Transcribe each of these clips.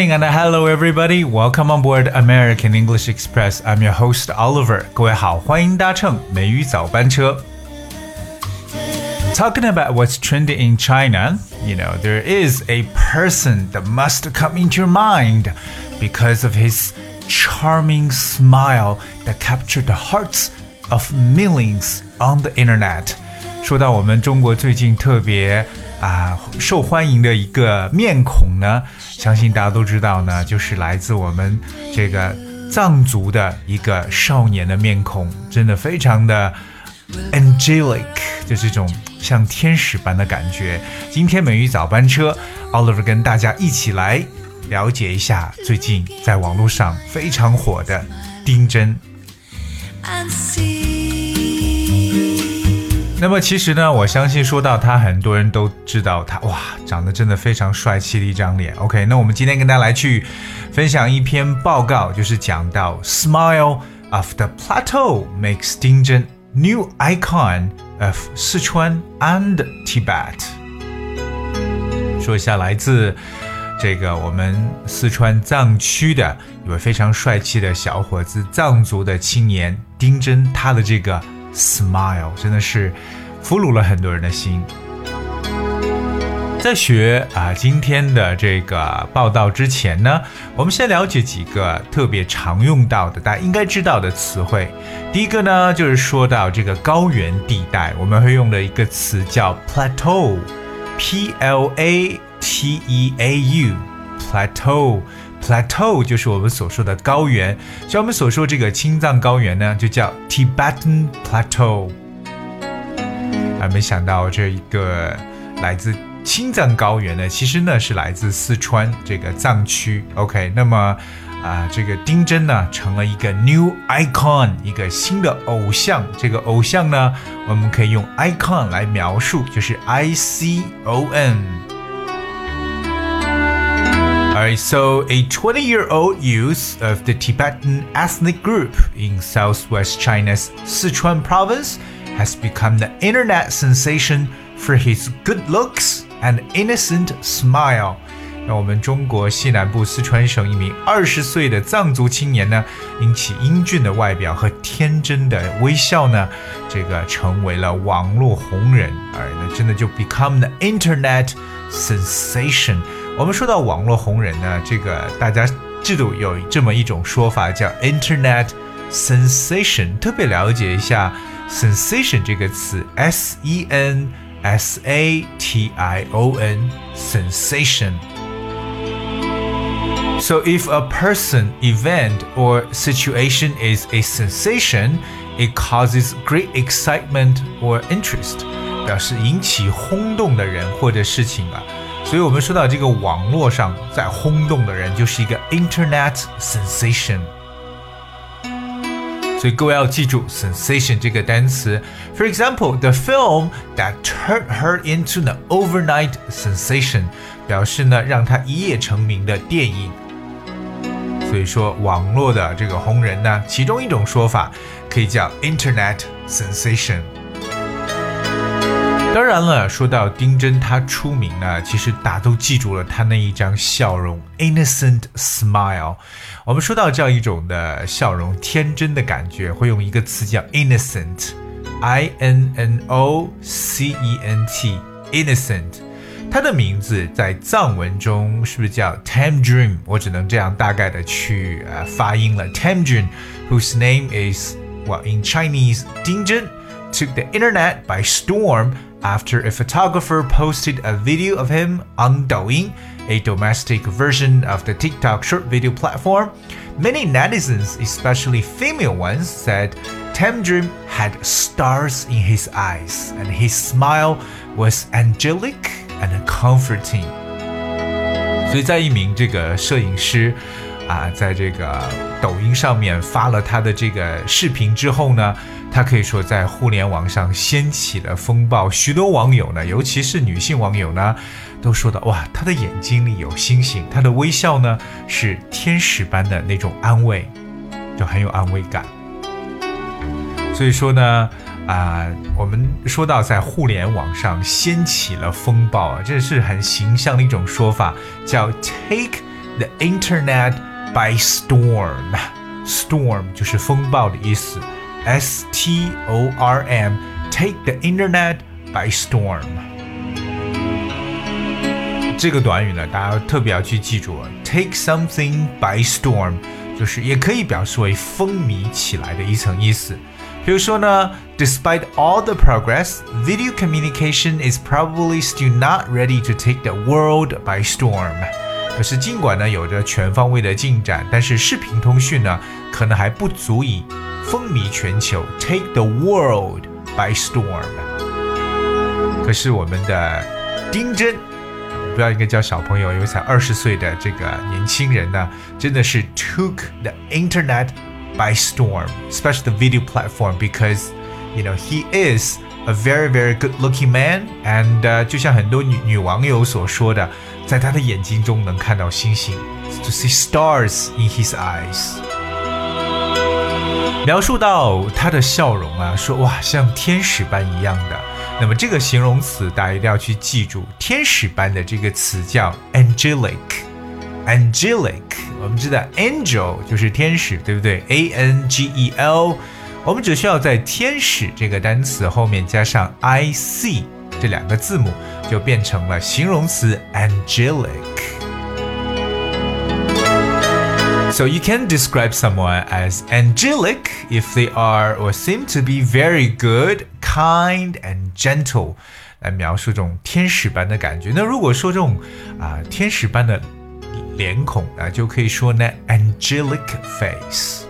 morning and hello everybody. Welcome on board American English Express. I'm your host Oliver. 各位好，欢迎搭乘美语早班车。Talking about what's trending in China, you know, there is a person that must come into your mind because of his charming smile that captured the hearts of millions on the internet. 说到我们中国最近特别啊受欢迎的一个面孔呢，相信大家都知道呢，就是来自我们这个藏族的一个少年的面孔，真的非常的 angelic，就是这种像天使般的感觉。今天美语早班车，Oliver 跟大家一起来了解一下最近在网络上非常火的丁真。那么其实呢，我相信说到他，很多人都知道他，哇，长得真的非常帅气的一张脸。OK，那我们今天跟大家来去分享一篇报告，就是讲到 Smile of the Plateau makes Ding new icon of Sichuan and Tibet。说一下来自这个我们四川藏区的一位非常帅气的小伙子，藏族的青年丁真，他的这个。Smile 真的是俘虏了很多人的心。在学啊今天的这个报道之前呢，我们先了解几个特别常用到的，大家应该知道的词汇。第一个呢，就是说到这个高原地带，我们会用的一个词叫 plateau，P L A T E A U，plateau。Plateau 就是我们所说的高原，像我们所说这个青藏高原呢，就叫 Tibetan Plateau。啊，没想到这一个来自青藏高原呢，其实呢是来自四川这个藏区。OK，那么啊，这个丁真呢成了一个 new icon，一个新的偶像。这个偶像呢，我们可以用 icon 来描述，就是 I C O N。Alright, so a 20 year old youth of the Tibetan ethnic group in southwest China's Sichuan province has become the internet sensation for his good looks and innocent smile. 那我们中国西南部四川省一名二十岁的藏族青年呢，因其英俊的外表和天真的微笑呢，这个成为了网络红人，而那真的就 become the internet sensation。 我们说到网络红人呢，这个大家知道有这么一种说法叫 Internet sensation，特别了解一下 sensation 这个词，S E N S A T I O N sensation。So if a person, event, or situation is a sensation, it causes great excitement or interest，表示引起轰动的人或者事情啊。 所以，我们说到这个网络上在轰动的人，就是一个 Internet sensation。所以各位要记住 sensation 这个单词。For example, the film that turned her into an overnight sensation，表示呢让她一夜成名的电影。所以说，网络的这个红人呢，其中一种说法可以叫 Internet sensation。当然了，说到丁真，他出名呢，其实大家都记住了他那一张笑容，innocent smile。我们说到这样一种的笑容，天真的感觉，会用一个词叫 innocent，i n n o c e n t，innocent。他的名字在藏文中是不是叫 Tamdream？我只能这样大概的去呃发音了，Tamdream，whose name is well in Chinese，丁真 took the internet by storm。 after a photographer posted a video of him on Douyin, a domestic version of the TikTok short video platform. Many netizens, especially female ones, said Tamdrim had stars in his eyes and his smile was angelic and comforting. 所以在一名这个摄影师 啊，在这个抖音上面发了他的这个视频之后呢，他可以说在互联网上掀起了风暴。许多网友呢，尤其是女性网友呢，都说到哇，他的眼睛里有星星，他的微笑呢是天使般的那种安慰，就很有安慰感。所以说呢，啊，我们说到在互联网上掀起了风暴啊，这是很形象的一种说法，叫 take。the internet by storm. Storm 就是风暴的意思。S T O R M. Take the internet by storm. 这个短语呢，大家特别要去记住，take something by storm，就是也可以表示为风靡起来的一层意思。比如说呢，Despite all the progress, video communication is probably still not ready to take the world by storm。 可是尽管呢有着全方位的进展，但是视频通讯呢可能还不足以风靡全球，take the world by storm。可是我们的丁真。不要应该叫小朋友，因为才二十岁的这个年轻人呢，真的是 took the internet by storm, especially the video platform, because you know he is a very very good looking man, and、就像很多女女网友所说的，在他的眼睛中能看到星星，to see stars in his eyes。描述到他的笑容啊，说哇，像天使般一样的。那么这个形容词大家一定要去记住，天使般的这个词叫 angelic。angelic，我们知道 angel 就是天使，对不对？a n g e l，我们只需要在天使这个单词后面加上 i c 这两个字母，就变成了形容词 angelic。So you can describe someone as angelic if they are or seem to be very good, kind and gentle，来描述这种天使般的感觉。那如果说这种啊、呃、天使般的脸孔啊，就可以说呢 angelic face。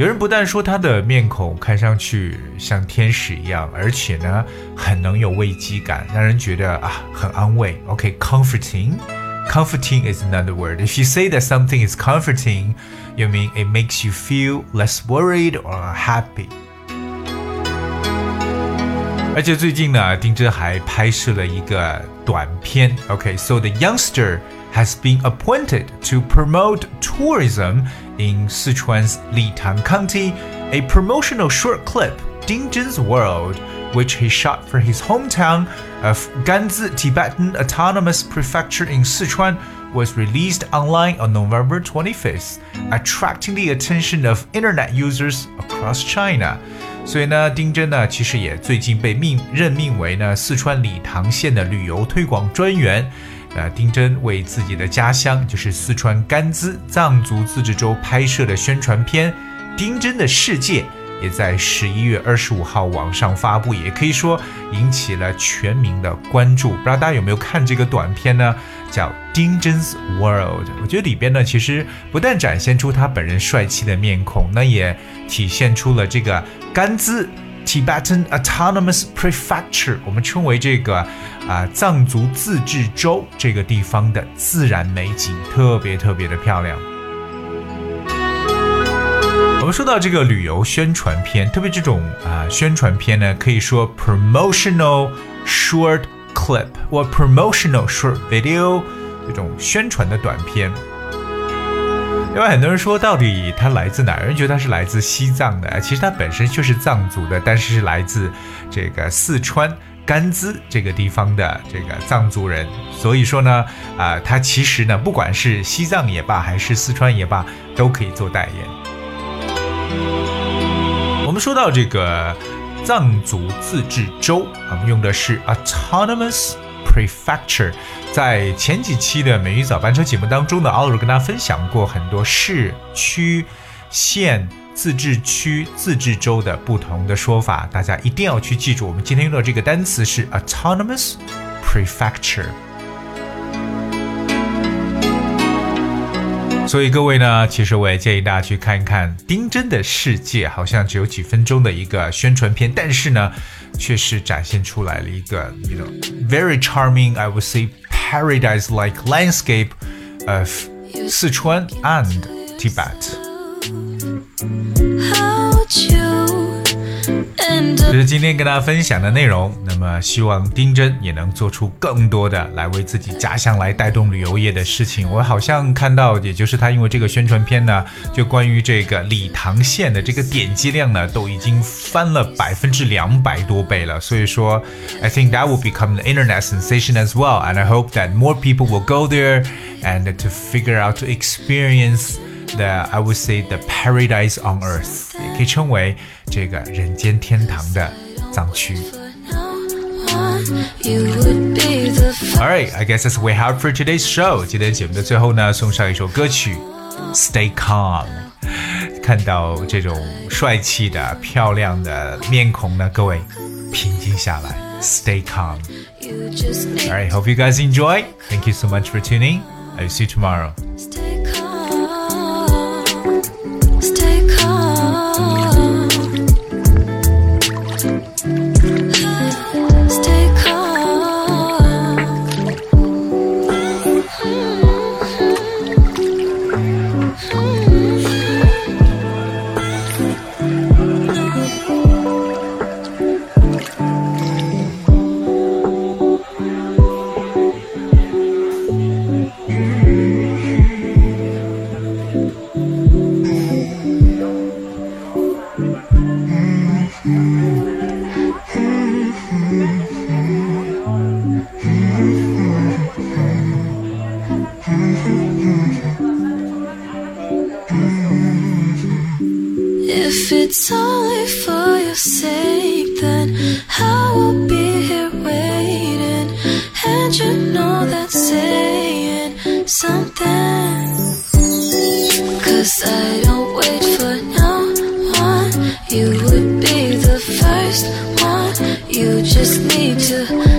有人不但说他的面孔看上去像天使一样，而且呢很能有危机感，让人觉得啊很安慰。OK，comforting，comforting is another word. If you say that something is comforting, you mean it makes you feel less worried or happy. 而且最近呢，丁真还拍摄了一个短片。Okay, so the youngster has been appointed to promote tourism in Sichuan's Litang County. A promotional short clip, Ding Zhen's World, which he shot for his hometown of Ganzi Tibetan Autonomous Prefecture in Sichuan, was released online on November 25th, attracting the attention of internet users across China. 所以呢，丁真呢，其实也最近被命任命为呢四川理塘县的旅游推广专员。呃，丁真为自己的家乡，就是四川甘孜藏族自治州拍摄的宣传片《丁真的世界》。也在十一月二十五号网上发布，也可以说引起了全民的关注。不知道大家有没有看这个短片呢？叫《丁真 's World》。我觉得里边呢，其实不但展现出他本人帅气的面孔，那也体现出了这个甘孜 Tibetan Autonomous Prefecture，我们称为这个啊、藏族自治州这个地方的自然美景，特别特别的漂亮。说到这个旅游宣传片，特别这种啊、宣传片呢，可以说 promotional short clip 或 promotional short video 这种宣传的短片。因为很多人说，到底他来自哪儿？人觉得他是来自西藏的，其实他本身就是藏族的，但是是来自这个四川甘孜这个地方的这个藏族人。所以说呢，啊、呃，他其实呢，不管是西藏也罢，还是四川也罢，都可以做代言。我们说到这个藏族自治州，我们用的是 autonomous prefecture。在前几期的美语早班车节目当中呢，奥尔跟大家分享过很多市区、县、自治区、自治州的不同的说法，大家一定要去记住。我们今天用的这个单词是 autonomous prefecture。所以各位呢，其实我也建议大家去看一看《丁真的世界》，好像只有几分钟的一个宣传片，但是呢，却是展现出来了一个，you know very charming, I would say paradise-like landscape of 四川 and Tibet. 这是今天跟大家分享的内容。那么，希望丁真也能做出更多的来为自己家乡来带动旅游业的事情。我好像看到，也就是他因为这个宣传片呢，就关于这个理塘县的这个点击量呢，都已经翻了百分之两百多倍了。所以说，I think that will become the internet sensation as well. And I hope that more people will go there and to figure out to experience. the I would say the paradise on earth，也可以称为这个人间天堂的藏区。Alright, I guess that's what we have for today's show。今天节目的最后呢，送上一首歌曲《Stay Calm》。看到这种帅气的、漂亮的面孔呢，各位平静下来，Stay calm。Alright, hope you guys enjoy. Thank you so much for tuning. I'll see you tomorrow. It's only for your sake, then I will be here waiting. And you know that's saying something. Cause I don't wait for no one. You would be the first one. You just need to